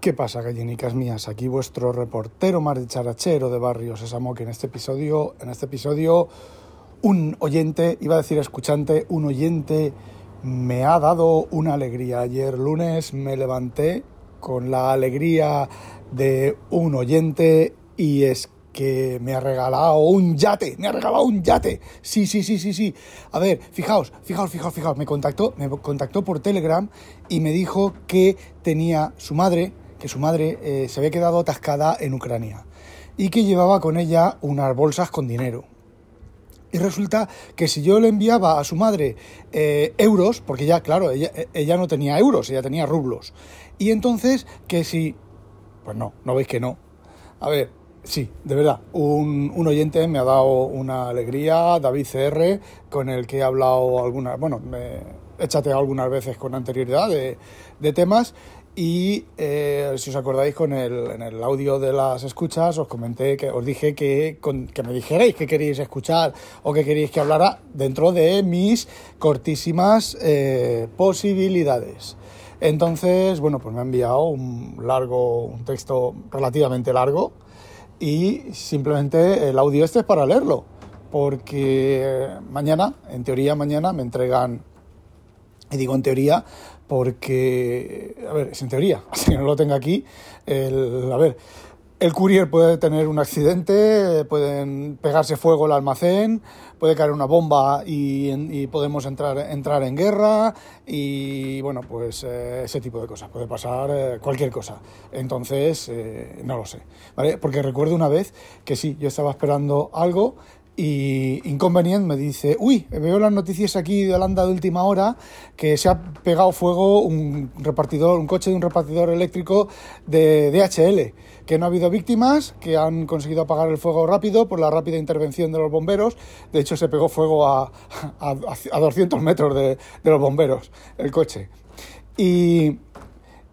¿Qué pasa, gallinicas mías? Aquí vuestro reportero más dicharachero de Barrio Sésamo, que en este episodio, en este episodio, un oyente, iba a decir escuchante, un oyente me ha dado una alegría. Ayer lunes me levanté con la alegría de un oyente y es que me ha regalado un yate, me ha regalado un yate. Sí, sí, sí, sí, sí. A ver, fijaos, fijaos, fijaos, fijaos, me contactó, me contactó por Telegram y me dijo que tenía su madre que su madre eh, se había quedado atascada en Ucrania y que llevaba con ella unas bolsas con dinero. Y resulta que si yo le enviaba a su madre eh, euros, porque ya, claro, ella, ella, no tenía euros, ella tenía rublos. Y entonces, que si... Pues no, no veis que no. A ver, sí, de verdad, un, un oyente me ha dado una alegría, David CR, con el que he hablado algunas, bueno, me he algunas veces con anterioridad de, de temas y eh, si os acordáis, con el, en el audio de las escuchas os comenté que os dije que, que me dijerais qué queréis escuchar o qué queréis que hablara dentro de mis cortísimas eh, posibilidades. Entonces, bueno, pues me ha enviado un largo, un texto relativamente largo y simplemente el audio este es para leerlo, porque mañana, en teoría mañana, me entregan, y digo en teoría porque, a ver, es en teoría, si no lo tengo aquí, el, a ver, el courier puede tener un accidente, pueden pegarse fuego el almacén, puede caer una bomba y, podemos entrar, entrar en guerra y bueno, pues eh, ese tipo de cosas, puede pasar eh, cualquier cosa. Entonces, eh, no lo sé, ¿vale? Porque recuerdo una vez que sí, yo estaba esperando algo y Inconvenient me dice, uy, veo las noticias aquí de Holanda de última hora que se ha pegado fuego un repartidor, un coche de un repartidor eléctrico de DHL, que no ha habido víctimas, que han conseguido apagar el fuego rápido por la rápida intervención de los bomberos. De hecho, se pegó fuego a, a, 200 metros de, de los bomberos el coche. Y,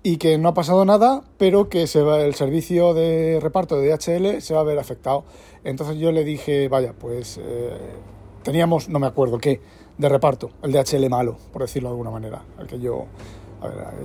y que no ha pasado nada, pero que se va, el servicio de reparto de DHL se va a ver afectado. Entonces yo le dije, vaya, pues eh, teníamos, no me acuerdo qué, de reparto, el DHL malo, por decirlo de alguna manera, el que yo,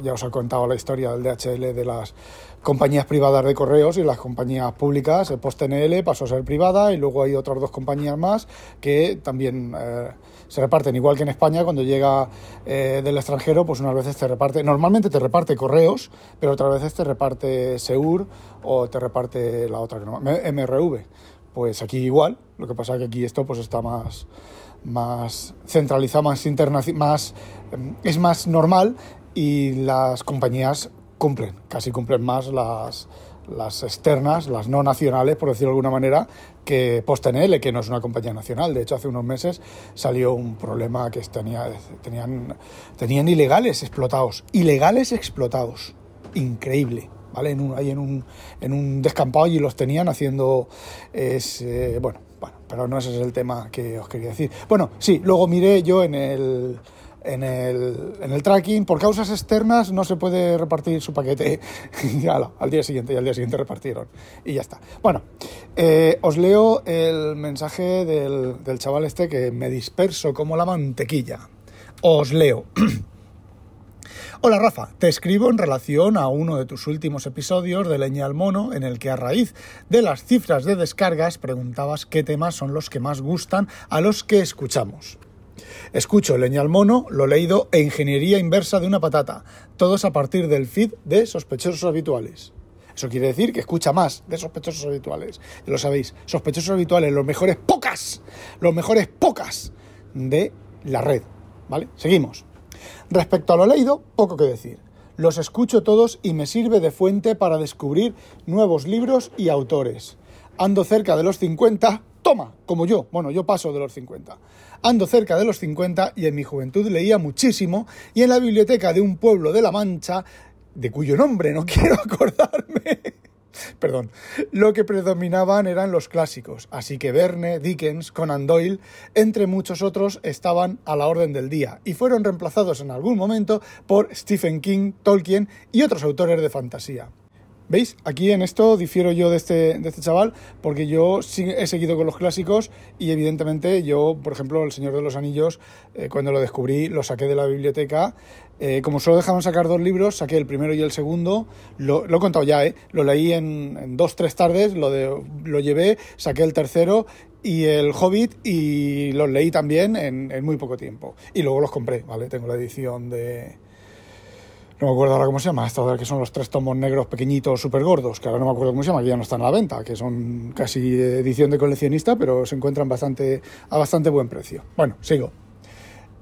ya os he contado la historia del DHL de las compañías privadas de correos y las compañías públicas, el PostNL pasó a ser privada y luego hay otras dos compañías más que también... Eh, se reparten. Igual que en España cuando llega eh, del extranjero pues unas veces te reparte normalmente te reparte correos pero otras veces te reparte Seur o te reparte la otra MRV pues aquí igual lo que pasa es que aquí esto pues está más más centralizado más más em, es más normal y las compañías cumplen casi cumplen más las las externas, las no nacionales, por decirlo de alguna manera, que PostNL, que no es una compañía nacional. De hecho, hace unos meses salió un problema que tenía, tenían, tenían ilegales explotados. Ilegales explotados. Increíble. ¿Vale? En un, ahí en un, en un descampado y los tenían haciendo. Es, eh, bueno, bueno, pero no ese es el tema que os quería decir. Bueno, sí, luego miré yo en el en el, en el tracking, por causas externas no se puede repartir su paquete y al día siguiente y al día siguiente repartieron y ya está. Bueno, eh, os leo el mensaje del, del chaval este que me disperso como la mantequilla. Os leo. Hola Rafa, te escribo en relación a uno de tus últimos episodios de Leña al Mono, en el que a raíz de las cifras de descargas preguntabas qué temas son los que más gustan a los que escuchamos. Escucho Leña al Mono, lo leído e Ingeniería Inversa de una Patata, todos a partir del feed de Sospechosos Habituales. Eso quiere decir que escucha más de sospechosos habituales. Lo sabéis, sospechosos habituales, los mejores pocas, los mejores pocas de la red. ¿Vale? Seguimos. Respecto a lo leído, poco que decir. Los escucho todos y me sirve de fuente para descubrir nuevos libros y autores. Ando cerca de los 50, toma, como yo. Bueno, yo paso de los 50. Ando cerca de los 50 y en mi juventud leía muchísimo y en la biblioteca de un pueblo de La Mancha de cuyo nombre no quiero acordarme. Perdón, lo que predominaban eran los clásicos, así que Verne, Dickens, Conan Doyle, entre muchos otros, estaban a la orden del día y fueron reemplazados en algún momento por Stephen King, Tolkien y otros autores de fantasía. ¿Veis? Aquí en esto difiero yo de este, de este chaval porque yo he seguido con los clásicos y evidentemente yo, por ejemplo, El Señor de los Anillos, eh, cuando lo descubrí, lo saqué de la biblioteca. Eh, como solo dejaban sacar dos libros, saqué el primero y el segundo. Lo, he contado ya, ¿eh? Lo leí en, dos, tres tardes, lo, llevé, saqué el tercero y el Hobbit y los leí también en, muy poco tiempo. Y luego los compré, ¿vale? Tengo la edición de no me acuerdo ahora cómo se llama, esto que son los tres tomos negros pequeñitos, súper gordos, que ahora no me acuerdo cómo se llama, que ya no están a la venta, que son casi edición de coleccionista, pero se encuentran bastante, a bastante buen precio. Bueno, sigo.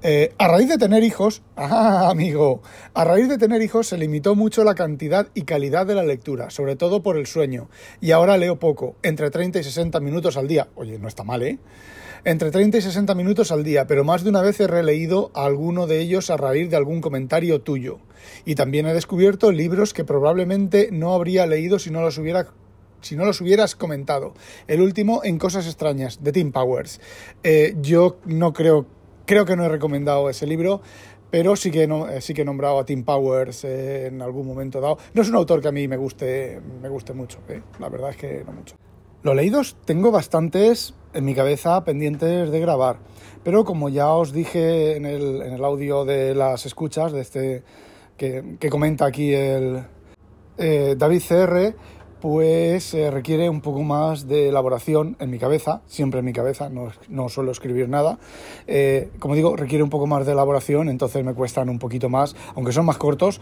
Eh, a raíz de tener hijos, ah, amigo, a raíz de tener hijos se limitó mucho la cantidad y calidad de la lectura, sobre todo por el sueño, y ahora leo poco, entre 30 y 60 minutos al día. Oye, no está mal, ¿eh? entre 30 y 60 minutos al día, pero más de una vez he releído alguno de ellos a raíz de algún comentario tuyo. Y también he descubierto libros que probablemente no habría leído si no los hubiera si no los hubieras comentado. El último, En Cosas Extrañas, de Tim Powers. Eh, yo no creo, creo que no he recomendado ese libro, pero sí que, no, sí que he nombrado a Tim Powers eh, en algún momento dado. No es un autor que a mí me guste, me guste mucho, eh. la verdad es que no mucho. Los leídos tengo bastantes en mi cabeza pendientes de grabar, pero como ya os dije en el, en el audio de las escuchas, de este que, comenta aquí el eh, David CR, pues eh, requiere un poco más de elaboración en mi cabeza, siempre en mi cabeza, no, no suelo escribir nada. Eh, como digo, requiere un poco más de elaboración, entonces me cuestan un poquito más, aunque son más cortos,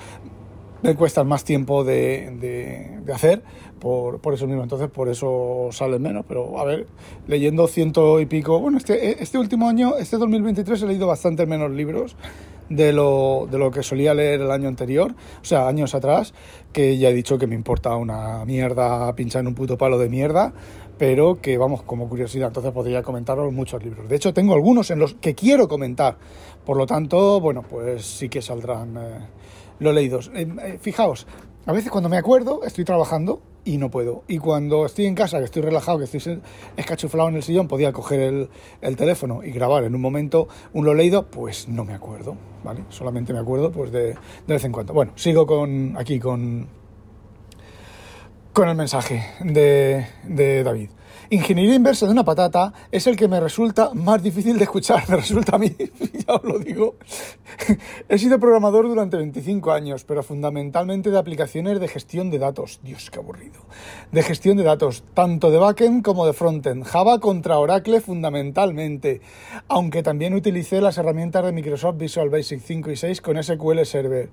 me cuestan más tiempo de, de, hacer por, por, eso mismo, entonces por eso salen menos, pero a ver, leyendo ciento y pico, bueno, este, este último año, este 2023 he leído bastante menos libros de lo, de lo que solía leer el año anterior, o sea, años atrás, que ya he dicho que me importa una mierda pinchar en un puto palo de mierda, pero que vamos, como curiosidad, entonces podría comentaros muchos libros. De hecho, tengo algunos en los que quiero comentar, por lo tanto, bueno, pues sí que saldrán... Eh, lo leídos. Eh, eh, fijaos, a veces cuando me acuerdo estoy trabajando y no puedo. Y cuando estoy en casa, que estoy relajado, que estoy escachuflado en el sillón, podía coger el, el, teléfono y grabar en un momento un lo leído, pues no me acuerdo, ¿vale? Solamente me acuerdo pues de, de vez en cuando. Bueno, sigo con aquí con, con el mensaje de, David. Ingeniería inversa de una patata es el que me resulta más difícil de escuchar, me resulta a mí, ya os lo digo. He sido programador durante 25 años, pero fundamentalmente de aplicaciones de gestión de datos. Dios, qué aburrido. De gestión de datos, tanto de backend como de frontend. Java contra Oracle fundamentalmente, aunque también utilicé las herramientas de Microsoft Visual Basic 5 y 6 con SQL Server.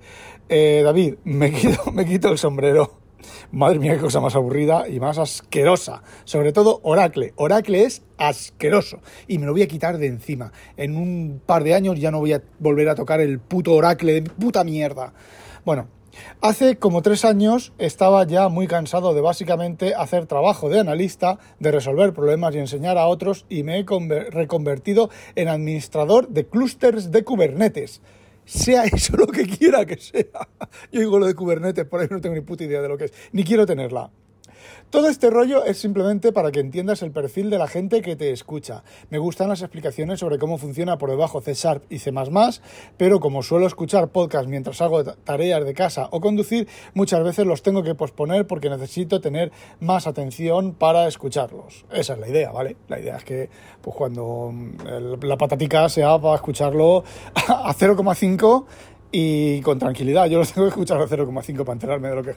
Eh, David, me me quito el sombrero. Madre mía, qué cosa más aburrida y más asquerosa. Sobre todo Oracle. Oracle es asqueroso y me lo voy a quitar de encima. En un par de años ya no voy a volver a tocar el puto Oracle de puta mierda. Bueno, Hace como tres años estaba ya muy cansado de básicamente hacer trabajo de analista, de resolver problemas y enseñar a otros y me he reconvertido en administrador de clústeres de Kubernetes sea eso lo que quiera que sea. Yo digo lo de Kubernetes, por ahí no tengo ni puta idea de lo que es, ni quiero tenerla. Todo este rollo es simplemente para que entiendas el perfil de la gente que te escucha. Me gustan las explicaciones sobre cómo funciona por debajo C Sharp y C++, pero como suelo escuchar podcast mientras hago tareas de casa o conducir, muchas veces los tengo que posponer porque necesito tener más atención para escucharlos. Esa es la idea, ¿vale? La idea es que pues cuando mm, la patatica sea para escucharlo a 0,5 y con tranquilidad. Yo los tengo que escuchar a 0,5 para enterarme de lo que,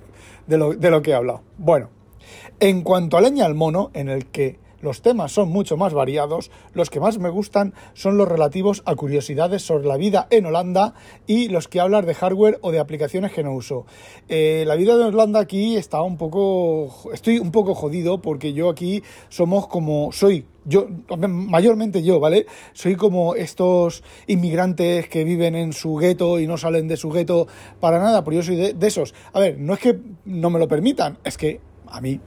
de lo, de lo que he hablado. Bueno, en cuanto a leña al mono, en el que los temas son mucho más variados, los que más me gustan son los relativos a curiosidades sobre la vida en Holanda y los que hablan de hardware o de aplicaciones que no uso. Eh, la vida de Holanda aquí está un poco... estoy un poco jodido porque yo aquí somos como... soy yo, mayormente yo, ¿vale? Soy como estos inmigrantes que viven en su gueto y no salen de su gueto para nada, pero yo soy de, de esos. A ver, no es que no me lo permitan, es que a mí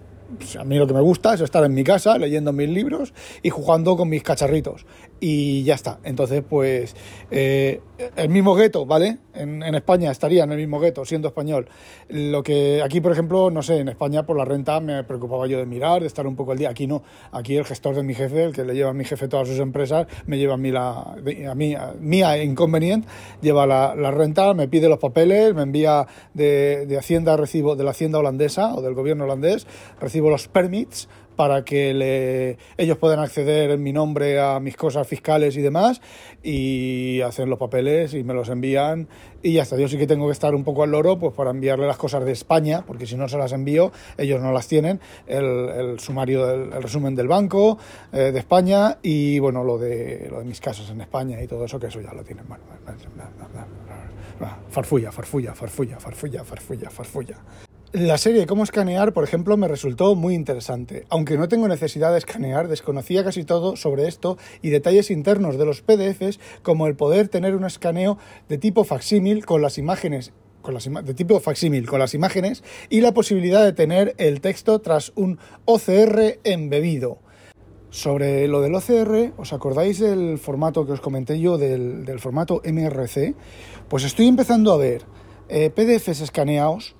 a mí lo que me gusta es estar en mi casa leyendo mis libros y jugando con mis cacharritos. Y ya está. Entonces, pues eh, el mismo gueto, ¿vale? En, España estaría en el mismo gueto, siendo español. Lo que aquí, por ejemplo, no sé, en España por la renta me preocupaba yo de mirar, de estar un poco al día. Aquí no, aquí el gestor de mi jefe, el que le lleva a mi jefe todas sus empresas, me lleva a mí la, a mí, a, mía inconveniente, lleva la, la, renta, me pide los papeles, me envía de, de Hacienda, recibo de la Hacienda holandesa o del gobierno holandés, recibo los permits para que le, ellos puedan acceder en mi nombre a mis cosas fiscales y demás y hacen los papeles y me los envían y ya está. Yo sí que tengo que estar un poco al loro pues para enviarle las cosas de España, porque si no se las envío, ellos no las tienen, el, el sumario, del, el resumen del banco eh, de España y bueno, lo de, lo de mis casas en España y todo eso, que eso ya lo tienen. Bueno, farfulla, farfulla, farfulla, farfulla, farfulla, farfulla. La serie Cómo escanear, por ejemplo, me resultó muy interesante. Aunque no tengo necesidad de escanear, desconocía casi todo sobre esto y detalles internos de los PDFs, como el poder tener un escaneo de tipo facsímil con las imágenes con las de tipo facsímil con las imágenes y la posibilidad de tener el texto tras un OCR embebido. Sobre lo del OCR, ¿os acordáis del formato que os comenté yo, del, formato MRC? Pues estoy empezando a ver eh, PDFs escaneados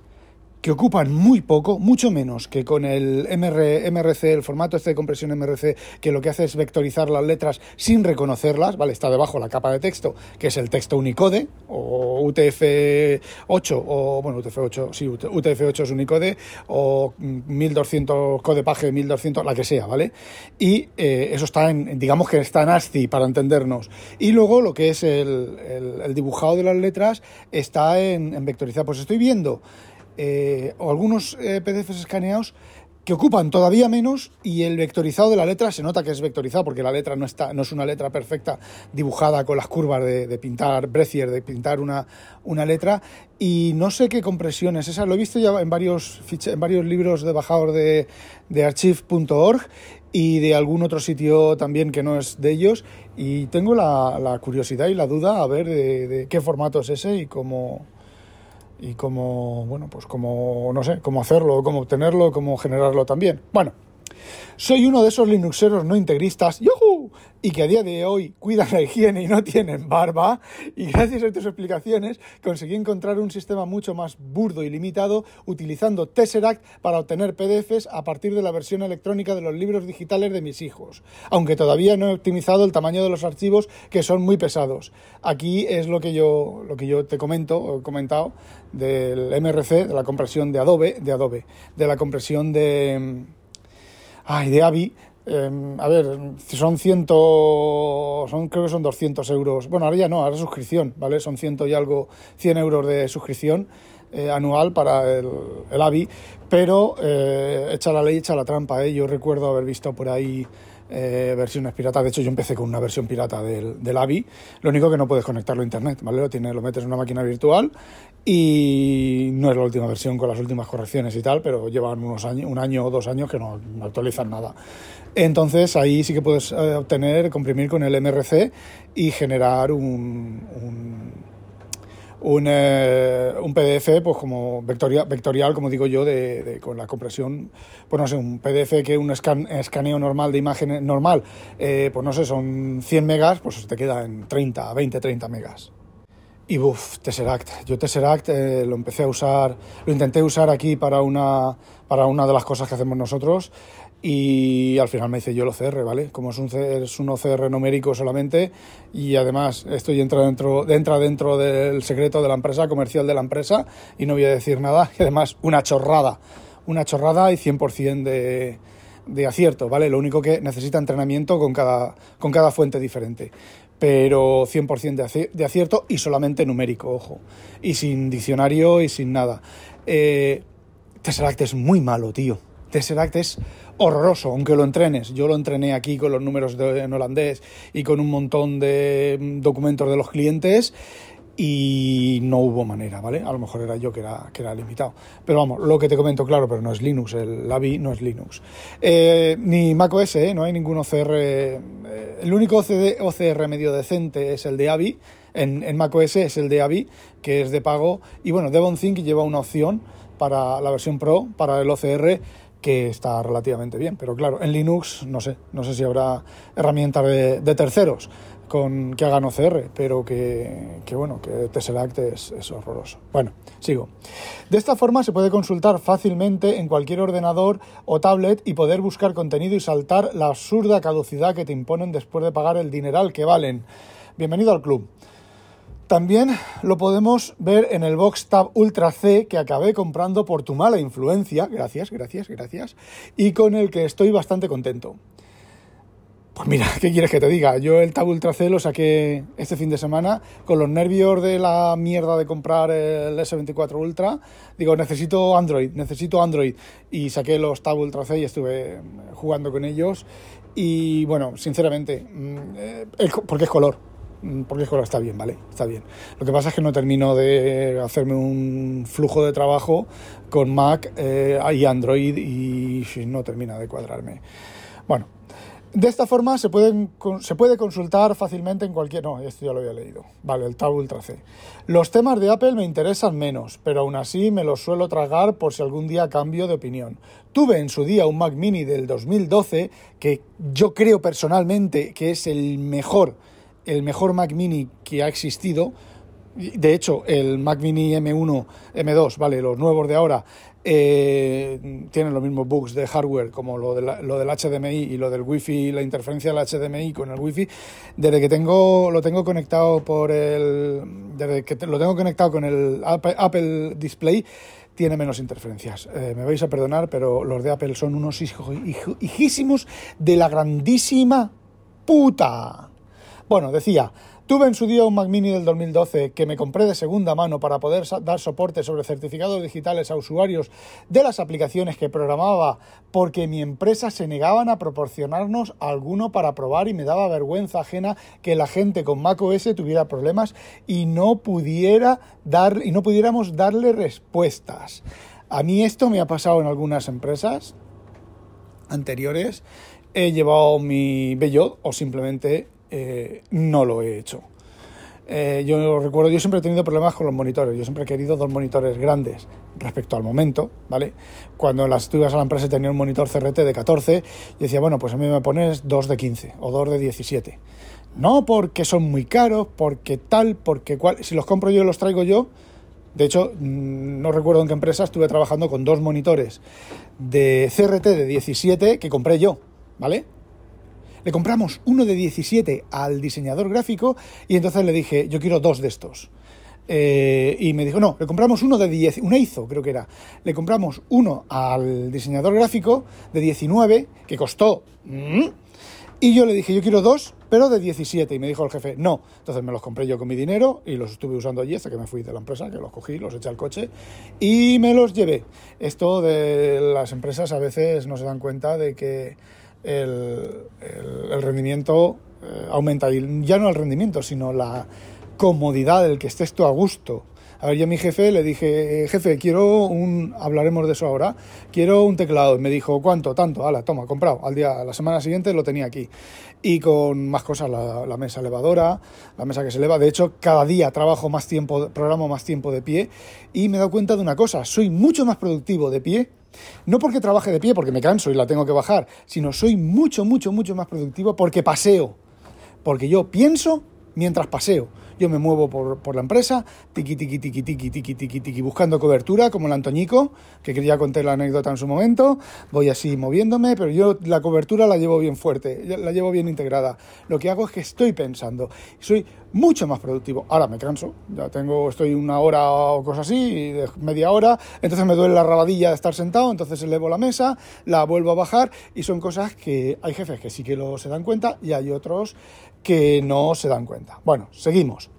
que ocupan muy poco, mucho menos que con el MR, MRC, el formato este de compresión MRC, que lo que hace es vectorizar las letras sin reconocerlas, ¿vale? Está debajo la capa de texto, que es el texto Unicode, o UTF-8, o bueno, UTF-8, sí, UTF-8 es Unicode, o 1200, codepage 1200, la que sea, ¿vale? Y eh, eso está en, digamos que está en ASCII, para entendernos. Y luego lo que es el, el, dibujado de las letras está en, en vectorizado. Pues estoy viendo eh, o algunos eh, PDFs escaneados que ocupan todavía menos y el vectorizado de la letra se nota que es vectorizado porque la letra no, está, no es una letra perfecta dibujada con las curvas de, de pintar Brethier, de pintar una, una, letra. Y no sé qué compresión es esa, lo he visto ya en varios, en varios libros de bajador de, de archive.org y de algún otro sitio también que no es de ellos. Y tengo la, la curiosidad y la duda a ver de, de qué formato es ese y cómo y cómo, bueno, pues cómo, no sé, cómo hacerlo, cómo obtenerlo, cómo generarlo también. Bueno, soy uno de esos Linuxeros no integristas ¡yuhu! Y que a día de hoy cuidan la higiene y no tienen barba. Y gracias a tus explicaciones conseguí encontrar un sistema mucho más burdo y limitado utilizando Tesseract para obtener PDFs a partir de la versión electrónica de los libros digitales de mis hijos. Aunque todavía no he optimizado el tamaño de los archivos que son muy pesados. Aquí es lo que yo, lo que yo te comento, he comentado, del MRC, de la compresión de Adobe, de Adobe, de la compresión de Ay, de Avi. Eh, a ver, son ciento, son, creo que son 200 euros. Bueno, ahora ya no, ahora suscripción, ¿vale? Son ciento y algo, 100 euros de suscripción eh, anual para el, el AVI, pero eh, echa la ley, echa la trampa, ¿eh? Yo recuerdo haber visto por ahí eh, versiones piratas. De hecho, yo empecé con una versión pirata del, del AVI. Lo único que no puedes conectarlo a internet, ¿vale? Lo, tienes, lo metes en una máquina virtual y no es la última versión con las últimas correcciones y tal, pero llevan unos años, un año o dos años que no, no actualizan nada. Entonces ahí sí que puedes eh, obtener, comprimir con el MRC y generar un, un un, eh, un, PDF pues como vectorial, vectorial como digo yo, de, con la compresión, pues no sé, un PDF que un escan, escaneo normal de imagen normal, eh, pues no sé, son 100 megas, pues te queda en 30, 20, 30 megas. Y buf, Tesseract. Yo Tesseract eh, lo empecé a usar, lo intenté usar aquí para una, para una de las cosas que hacemos nosotros y al final me hice yo el OCR, ¿vale? Como es un, es un OCR numérico solamente y además esto entra dentro, entra dentro del secreto de la empresa, comercial de la empresa y no voy a decir nada y además una chorrada, una chorrada y 100% de, de acierto, ¿vale? Lo único que necesita entrenamiento con cada, con cada fuente diferente pero 100% de acierto y solamente numérico, ojo, y sin diccionario y sin nada. Eh, Tesseract es muy malo, tío. Tesseract es horroroso, aunque lo entrenes. Yo lo entrené aquí con los números de, en holandés y con un montón de documentos de los clientes y no hubo manera, ¿vale? A lo mejor era yo que era, que era limitado. Pero vamos, lo que te comento, claro, pero no es Linux, el AVI no es Linux. Eh, ni macOS, ¿eh? no hay ningún OCR. Eh, el único OCR medio decente es el de AVI. En, en macOS es el de AVI, que es de pago. Y bueno, ThinK lleva una opción para la versión Pro, para el OCR, que está relativamente bien. Pero claro, en Linux no sé, no sé si habrá herramientas de, terceros con que hagan OCR, pero que, bueno, que Tesseract es, es, horroroso. Bueno, sigo. De esta forma se puede consultar fácilmente en cualquier ordenador o tablet y poder buscar contenido y saltar la absurda caducidad que te imponen después de pagar el dineral que valen. Bienvenido al club. También lo podemos ver en el Box Tab Ultra C que acabé comprando por tu mala influencia, gracias, gracias, gracias, y con el que estoy bastante contento. Pues mira, ¿qué quieres que te diga? Yo el Tab Ultra C lo saqué este fin de semana con los nervios de la mierda de comprar el S24 Ultra. Digo, necesito Android, necesito Android. Y saqué los Tab Ultra C y estuve jugando con ellos. Y bueno, sinceramente, mm, eh, porque es color, Mm, porque está bien, ¿vale? Está bien. Lo que pasa es que no termino de hacerme un flujo de trabajo con Mac eh, y Android y no termina de cuadrarme. Bueno, de esta forma se, se puede consultar fácilmente en cualquier... No, esto ya lo había leído. Vale, el Tab Ultra C. Los temas de Apple me interesan menos, pero aún así me los suelo tragar por si algún día cambio de opinión. Tuve en su día un Mac Mini del 2012 que yo creo personalmente que es el mejor el mejor Mac mini que ha existido. De hecho, el Mac mini M1, M2, vale, los nuevos de ahora, eh, tienen los mismos bugs de hardware como lo, de lo del HDMI y lo del Wi-Fi, la interferencia del HDMI con el Wi-Fi. Desde que tengo, lo tengo conectado por el, desde que lo tengo conectado con el Apple Display, tiene menos interferencias. Eh, me vais a perdonar, pero los de Apple son unos hijísimos de la grandísima puta. Bueno, decía, tuve en su día un Mac Mini del 2012 que me compré de segunda mano para poder dar soporte sobre certificados digitales a usuarios de las aplicaciones que programaba porque mi empresa se negaban a proporcionarnos alguno para probar y me daba vergüenza ajena que la gente con Mac OS tuviera problemas y no pudiera dar y no pudiéramos darle respuestas. A mí esto me ha pasado en algunas empresas anteriores. He llevado mi bello o simplemente eh, no lo he hecho. Eh, yo recuerdo, yo siempre he tenido problemas con los monitores, yo siempre he querido dos monitores grandes respecto al momento, ¿vale? Cuando las estudias a la empresa tenía un monitor CRT de 14, y decía, bueno, pues a mí me pones dos de 15 o dos de 17. No porque son muy caros, porque tal, porque cual, si los compro yo los traigo yo, de hecho, mm, no recuerdo en qué empresa estuve trabajando con dos monitores de CRT de 17 que compré yo, ¿vale? Le compramos uno de 17 al diseñador gráfico y entonces le dije, yo quiero dos de estos. Eh, y me dijo, no, le compramos uno de 10, un EIZO creo que era. Le compramos uno al diseñador gráfico de 19, que costó... Y yo le dije, yo quiero dos, pero de 17. Y me dijo el jefe, no. Entonces me los compré yo con mi dinero y los estuve usando allí hasta que me fui de la empresa, que los cogí, los eché al coche y me los llevé. Esto de las empresas a veces no se dan cuenta de que el, rendimiento eh, aumenta. Y ya no el rendimiento, sino la comodidad del que estés tú a gusto. A ver, yo a mi jefe le dije, jefe, quiero un, hablaremos de eso ahora, quiero un teclado. Me dijo, ¿cuánto? Tanto, ala, toma, comprado. Al día, la semana siguiente lo tenía aquí. Y con más cosas, la, mesa elevadora, la mesa que se eleva. De hecho, cada día trabajo más tiempo, programo más tiempo de pie. Y me he dado cuenta de una cosa, soy mucho más productivo de pie no porque trabaje de pie, porque me canso y la tengo que bajar, sino soy mucho, mucho, mucho más productivo porque paseo. Porque yo pienso mientras paseo. Yo me muevo por, la empresa, tiqui, tiqui, tiqui, tiqui, tiqui, tiqui, tiqui, buscando cobertura, como el Antoñico, que quería contar la anécdota en su momento. Voy así moviéndome, pero yo la cobertura la llevo bien fuerte, la llevo bien integrada. Lo que hago es que estoy pensando. Soy mucho más productivo. Ahora me canso, ya tengo, estoy una hora o cosas así, media hora, entonces me duele la rabadilla de estar sentado, entonces elevo la mesa, la vuelvo a bajar y son cosas que hay jefes que sí que lo se dan cuenta y hay otros que no se dan cuenta. Bueno, seguimos.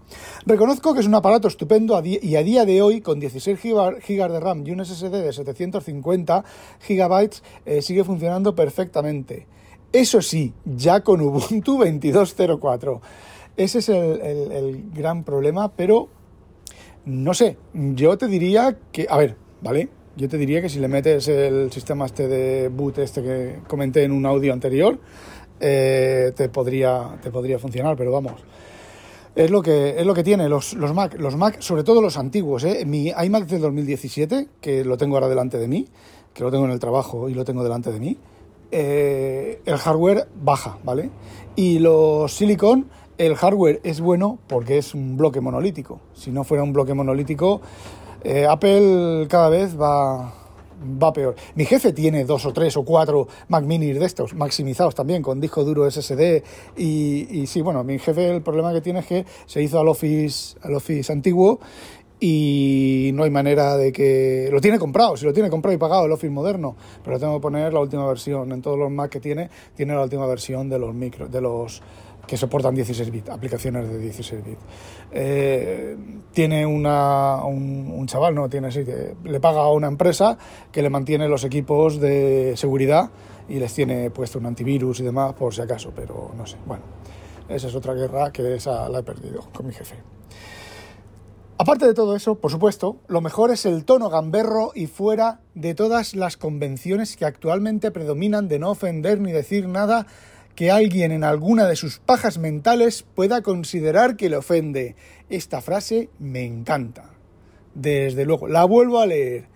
Reconozco que es un aparato estupendo y a día de hoy, con 16 GB de RAM y un SSD de 750 GB, eh, sigue funcionando perfectamente. Eso sí, ya con Ubuntu 22.04. Ese es el, gran problema, pero no sé, yo te diría que, a ver, ¿vale? Yo te diría que si le metes el sistema este de boot este que comenté en un audio anterior, eh, te, podría, te podría funcionar, pero vamos. Es lo que, es lo que tiene los, los Mac, los Mac, sobre todo los antiguos. ¿eh? Mi iMac del 2017, que lo tengo ahora delante de mí, que lo tengo en el trabajo y lo tengo delante de mí, eh, el hardware baja, ¿vale? Y los Silicon, el hardware es bueno porque es un bloque monolítico. Si no fuera un bloque monolítico, eh, Apple cada vez va, va peor. Mi jefe tiene dos o tres o cuatro Mac Mini de estos, maximizados también, con disco duro SSD. Y, sí, bueno, mi jefe el problema que tiene es que se hizo al Office, al Office antiguo y no hay manera de que... Lo tiene comprado, si lo tiene comprado y pagado el Office moderno, pero tengo que poner la última versión. En todos los Mac que tiene, tiene la última versión de los micro, de los que soportan 16 bits, aplicaciones de 16 bits. Eh, tiene una, un, chaval, no tiene así, que le paga a una empresa que le mantiene los equipos de seguridad y les tiene puesto un antivirus y demás por si acaso, pero no sé. Bueno, esa es otra guerra que esa la he perdido con mi jefe. Aparte de todo eso, por supuesto, lo mejor es el tono gamberro y fuera de todas las convenciones que actualmente predominan de no ofender ni decir nada que alguien en alguna de sus pajas mentales pueda considerar que le ofende. Esta frase me encanta. Desde luego, la vuelvo a leer.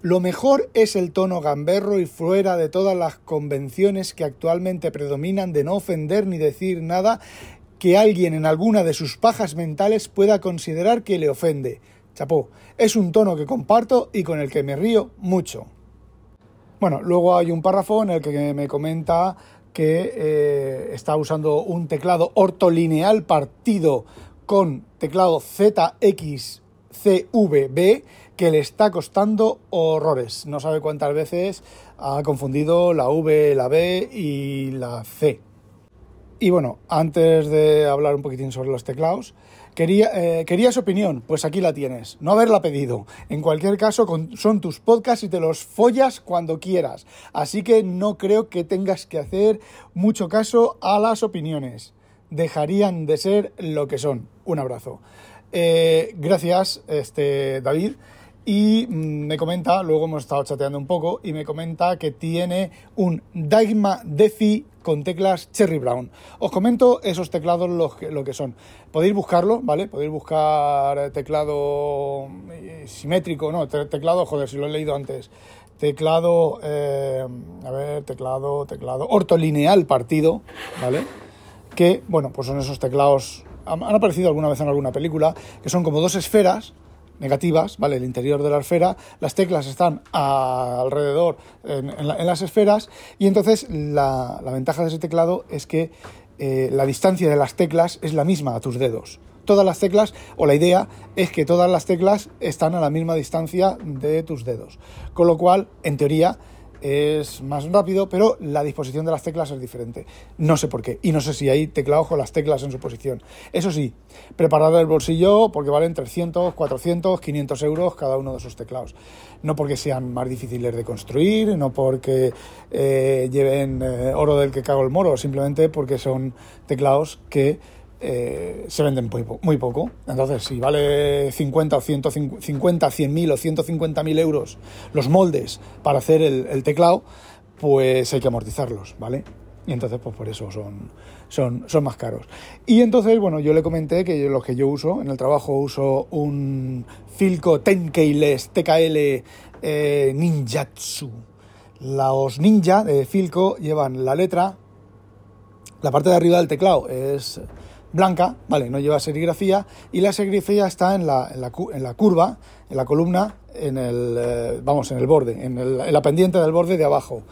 Lo mejor es el tono gamberro y fuera de todas las convenciones que actualmente predominan de no ofender ni decir nada que alguien en alguna de sus pajas mentales pueda considerar que le ofende. Chapó, es un tono que comparto y con el que me río mucho. Bueno, luego hay un párrafo en el que me comenta que eh, está usando un teclado ortolineal partido con teclado ZXCVB que le está costando horrores. No sabe cuántas veces ha confundido la V, la B y la C. Y bueno, antes de hablar un poquitín sobre los teclados, Quería, eh, ¿Querías opinión? Pues aquí la tienes. No haberla pedido. En cualquier caso, son tus podcasts y te los follas cuando quieras. Así que no creo que tengas que hacer mucho caso a las opiniones. Dejarían de ser lo que son. Un abrazo. Eh, gracias, este, David. Y mm, me comenta, luego hemos estado chateando un poco, y me comenta que tiene un Daigma Defi con teclas Cherry Brown. Os comento esos teclados lo que, son. Podéis buscarlo, ¿vale? Podéis buscar teclado eh, simétrico, no, teclado, joder, si lo he leído antes. Teclado, eh, a ver, teclado, teclado, ortolineal partido, ¿vale? Que, bueno, pues son esos teclados, han aparecido alguna vez en alguna película, que son como dos esferas, negativas, ¿vale? El interior de la esfera, las teclas están alrededor en, las esferas y entonces la, ventaja de ese teclado es que eh, la distancia de las teclas es la misma a tus dedos. Todas las teclas, o la idea es que todas las teclas están a la misma distancia de tus dedos. Con lo cual, en teoría, es más rápido, pero la disposición de las teclas es diferente. No sé por qué. Y no sé si hay teclado con las teclas en su posición. Eso sí, preparad el bolsillo porque valen 300, 400, 500 euros cada uno de esos teclados. No porque sean más difíciles de construir, no porque eh, lleven eh, oro del que cago el moro, simplemente porque son teclados que eh, se venden muy, poco. Entonces, si vale 50 o 150, 100 mil o 150 mil euros los moldes para hacer el, teclado, pues hay que amortizarlos, ¿vale? Y entonces, pues por eso son, son, son más caros. Y entonces, bueno, yo le comenté que lo que yo uso, en el trabajo uso un Filco Tenkeyless TKL eh, Ninjatsu. Los ninja de Filco llevan la letra, la parte de arriba del teclado es blanca, ¿vale? No lleva serigrafía y la serigrafía está en la, en la, en la curva, en la columna, en el, eh, vamos, en el borde, en, el, la pendiente del borde de abajo.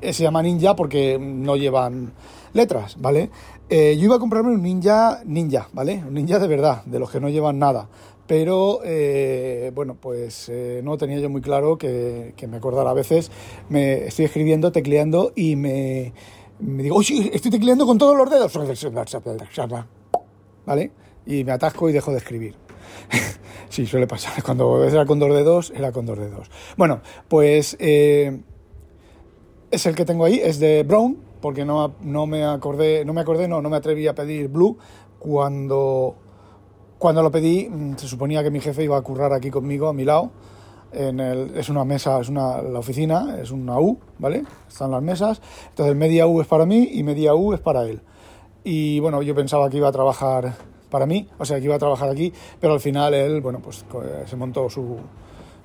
Eh, se llama ninja porque no llevan letras, ¿vale? Eh, yo iba a comprarme un ninja, ninja, ¿vale? Un ninja de verdad, de los que no llevan nada. Pero, bueno, pues no tenía yo muy claro que, que me acordara. A veces me estoy escribiendo, tecleando y me, me digo, oye, estoy tecleando con todos los dedos. ¿vale? Y me atasco y dejo de escribir. sí, suele pasar. Cuando era con dos dedos, era con dos dedos. Bueno, pues eh, es el que tengo ahí, es de Brown, porque no, no me acordé, no me acordé, no, no me atreví a pedir Blue cuando, cuando lo pedí. Mm, se suponía que mi jefe iba a currar aquí conmigo, a mi lado. En el, es una mesa, es una, la oficina, es una U, ¿vale? Están las mesas. Entonces media U es para mí y media U es para él. Y bueno, yo pensaba que iba a trabajar para mí, o sea, que iba a trabajar aquí, pero al final él, bueno, pues se montó su...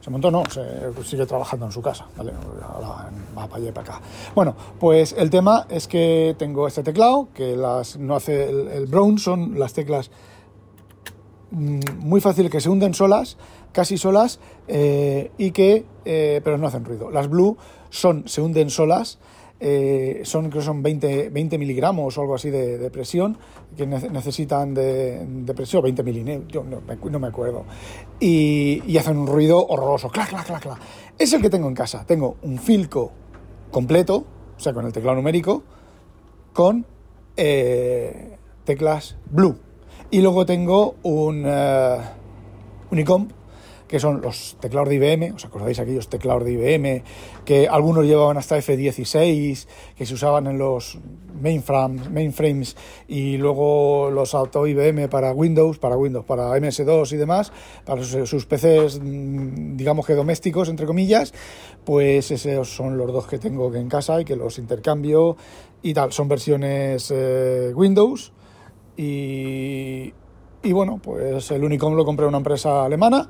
Se montó, no, sigue trabajando en su casa, ¿vale? Ahora va para allá y para acá. Bueno, pues el tema es que tengo este teclado, que las no hace el, el Brown, son las teclas mm, muy fácil que se hunden solas, casi solas, eh, y que, eh, pero no hacen ruido. Las Blue son, se hunden solas, eh, son, creo son 20, 20 miligramos o algo así de, presión, que necesitan de, presión, 20 miligramos, yo no, me acuerdo, y, hacen un ruido horroroso, clac, clac, clac, clac. Es el que tengo en casa. Tengo un Filco completo, o sea, con el teclado numérico, con eh, teclas Blue. Y luego tengo un uh, Unicomp que son los teclados de IBM, ¿os acordáis aquellos teclados de IBM que algunos llevaban hasta F16, que se usaban en los mainframes, mainframes y luego los auto IBM para Windows, para Windows, para MS2 y demás, para sus, PCs, mm, digamos que domésticos, entre comillas, pues esos son los dos que tengo en casa y que los intercambio y tal, son versiones eh, Windows y, y bueno, pues el Unicom lo compré una empresa alemana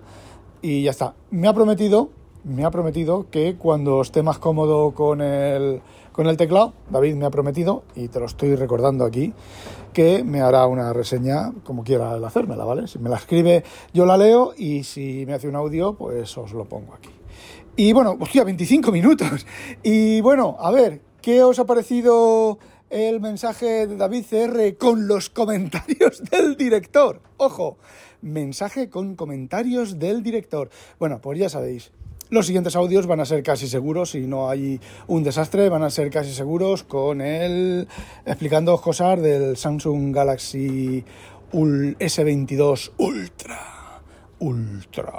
y ya está. Me ha prometido, me ha prometido que cuando esté más cómodo con el, con el teclado, David me ha prometido, y te lo estoy recordando aquí, que me hará una reseña como quiera el hacérmela, ¿vale? Si me la escribe, yo la leo y si me hace un audio, pues os lo pongo aquí. Y bueno, hostia, 25 minutos. Y bueno, a ver, ¿qué os ha parecido el mensaje de David CR con los comentarios del director? Ojo, mensaje con comentarios del director. Bueno, pues ya sabéis. Los siguientes audios van a ser casi seguros, si no hay un desastre, van a ser casi seguros con él explicando cosas del Samsung Galaxy S22 Ultra. Ultra.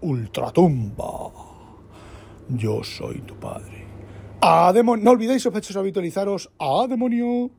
Ultra tumba. Yo soy tu padre. ¡A demonio! No olvidéis, sospechosos, habitualizaros. ¡A demonio!